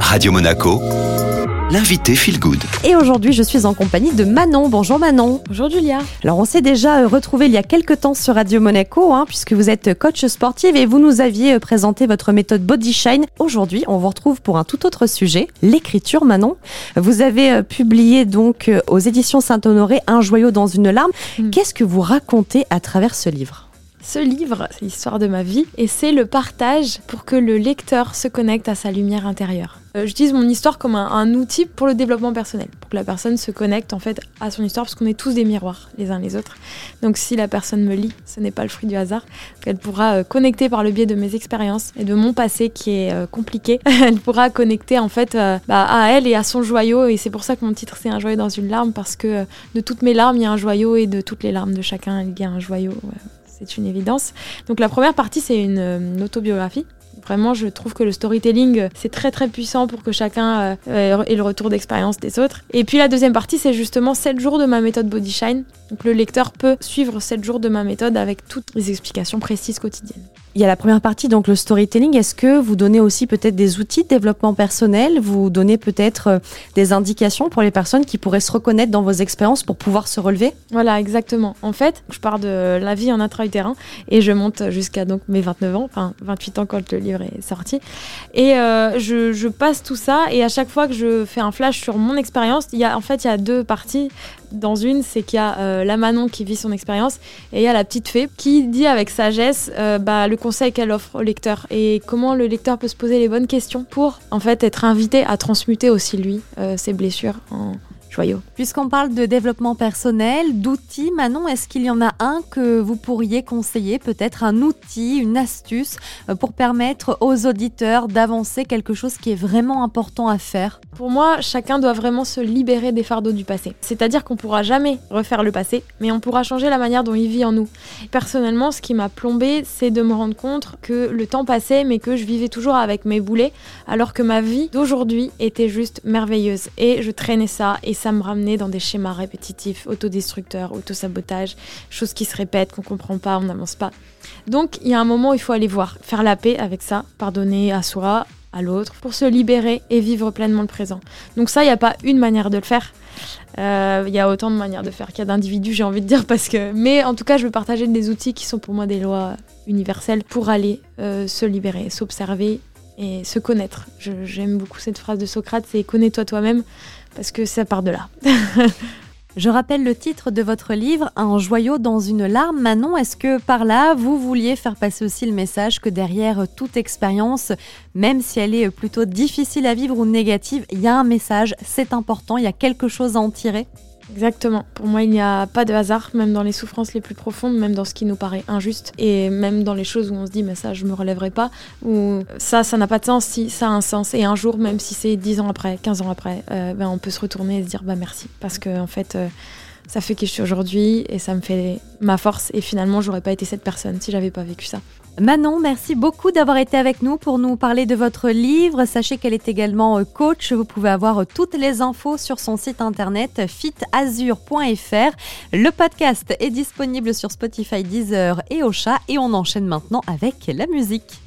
Radio Monaco, l'invité Feel Good. Et aujourd'hui, je suis en compagnie de Manon. Bonjour Manon. Bonjour Julia. Alors, on s'est déjà euh, retrouvé il y a quelques temps sur Radio Monaco, hein, puisque vous êtes coach sportive et vous nous aviez euh, présenté votre méthode Body Shine. Aujourd'hui, on vous retrouve pour un tout autre sujet, l'écriture, Manon. Vous avez euh, publié donc aux éditions Saint-Honoré Un joyau dans une larme. Mm. Qu'est-ce que vous racontez à travers ce livre? Ce livre, c'est l'histoire de ma vie et c'est le partage pour que le lecteur se connecte à sa lumière intérieure. Euh, J'utilise mon histoire comme un, outil pour le développement personnel, pour que la personne se connecte en fait à son histoire, parce qu'on est tous des miroirs les uns les autres. Donc si la personne me lit, ce n'est pas le fruit du hasard. Elle pourra euh, connecter par le biais de mes expériences et de mon passé qui est euh, compliqué. elle pourra connecter en fait bah, à elle et à son joyau. Et c'est pour ça que mon titre c'est un joyau dans une larme, parce que de toutes mes larmes il y a un joyau et de toutes les larmes de chacun il y a un joyau. C'est une évidence. Donc la première partie c'est une, euh, autobiographie. Vraiment, je trouve que le storytelling, euh, c'est très très puissant pour que chacun euh, euh, ait le retour d'expérience des autres. Et puis la deuxième partie, c'est justement 7 jours de ma méthode Body Shine. Donc le lecteur peut suivre 7 jours de ma méthode avec toutes les explications précises quotidiennes. Il y a la première partie, donc le storytelling. Est-ce que vous donnez aussi peut-être des outils de développement personnel? Vous donnez peut-être des indications pour les personnes qui pourraient se reconnaître dans vos expériences pour pouvoir se relever? Voilà, exactement. En fait, je pars de la vie en intra-utérin et je monte jusqu'à donc mes 29 ans, enfin 28 ans quand le livre est sorti. Et euh, je, passe tout ça et à chaque fois que je fais un flash sur mon expérience, il y a en fait il y a deux parties. Dans une, c'est qu'il y a euh, la Manon qui vit son expérience et il y a la petite fée qui dit avec sagesse euh, bah, le conseil qu'elle offre au lecteur et comment le lecteur peut se poser les bonnes questions pour en fait être invité à transmuter aussi lui ses blessures en joyaux. Puisqu'on parle de développement personnel, d'outils, Manon, est-ce qu'il y en a un que vous pourriez conseiller Peut-être un outil, une astuce euh, pour permettre aux auditeurs d'avancer quelque chose qui est vraiment important à faire? Pour moi, chacun doit vraiment se libérer des fardeaux du passé. C'est-à-dire qu'on pourra jamais refaire le passé, mais on pourra changer la manière dont il vit en nous. Personnellement, ce qui m'a plombé, c'est de me rendre compte que le temps passait, mais que je vivais toujours avec mes boulets, alors que ma vie d'aujourd'hui était juste merveilleuse. Et je traînais ça, et ça me ramenait dans des schémas répétitifs, autodestructeurs, autosabotage, choses qui se répètent, qu'on comprend pas, on n'avance pas. Donc, il y a un moment où il faut aller voir, faire la paix avec ça, pardonner à soi, à l'autre, pour se libérer et vivre pleinement le présent. Donc ça, il n'y a pas une manière de le faire. Euh, Il y a autant de manières de faire qu'il y a d'individus, j'ai envie de dire, parce que. Mais en tout cas, je veux partager des outils qui sont pour moi des lois universelles pour aller euh, se libérer, s'observer et se connaître. J'aime beaucoup cette phrase de Socrate, c'est connais-toi toi-même, parce que ça part de là. Je rappelle le titre de votre livre, Un joyau dans une larme. Manon, est-ce que par là, vous vouliez faire passer aussi le message que derrière toute expérience, même si elle est plutôt difficile à vivre ou négative, il y a un message, c'est important, il y a quelque chose à en tirer? Exactement. Pour moi, il n'y a pas de hasard, même dans les souffrances les plus profondes, même dans ce qui nous paraît injuste, et même dans les choses où on se dit, mais ça, je me relèverai pas, ou ça, ça n'a pas de sens, si ça a un sens. Et un jour, même si c'est 10 ans après, 15 ans après, euh, ben, on peut se retourner et se dire, bah merci. Parce que, en fait, euh, ça fait qui je suis aujourd'hui, et ça me fait ma force, et finalement, j'aurais pas été cette personne si j'avais pas vécu ça. Manon, merci beaucoup d'avoir été avec nous pour nous parler de votre livre. Sachez qu'elle est également euh, coach. Vous pouvez avoir euh, toutes les infos sur son site internet fitazur.fr. Le podcast est disponible sur Spotify, Deezer et Ocha. Et on enchaîne maintenant avec la musique.